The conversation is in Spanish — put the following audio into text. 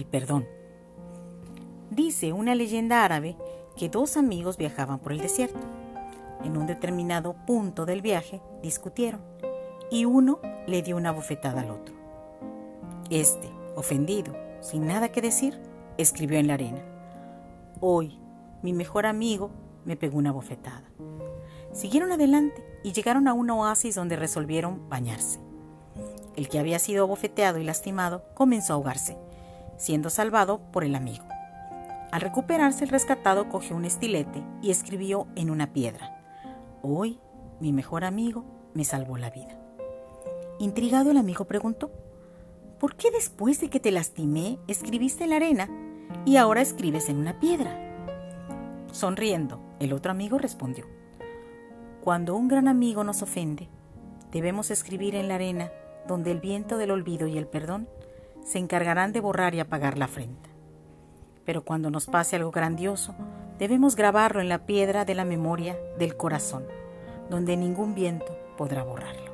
perdón. Dice una leyenda árabe que dos amigos viajaban por el desierto. En un determinado punto del viaje discutieron y uno le dio una bofetada al otro. Este, ofendido, sin nada que decir, escribió en la arena. Hoy, mi mejor amigo me pegó una bofetada. Siguieron adelante y llegaron a un oasis donde resolvieron bañarse. El que había sido bofeteado y lastimado comenzó a ahogarse, siendo salvado por el amigo. Al recuperarse el rescatado cogió un estilete y escribió en una piedra, Hoy mi mejor amigo me salvó la vida. Intrigado el amigo preguntó, ¿por qué después de que te lastimé escribiste en la arena y ahora escribes en una piedra? Sonriendo, el otro amigo respondió, cuando un gran amigo nos ofende, debemos escribir en la arena donde el viento del olvido y el perdón se encargarán de borrar y apagar la afrenta. Pero cuando nos pase algo grandioso, debemos grabarlo en la piedra de la memoria del corazón, donde ningún viento podrá borrarlo.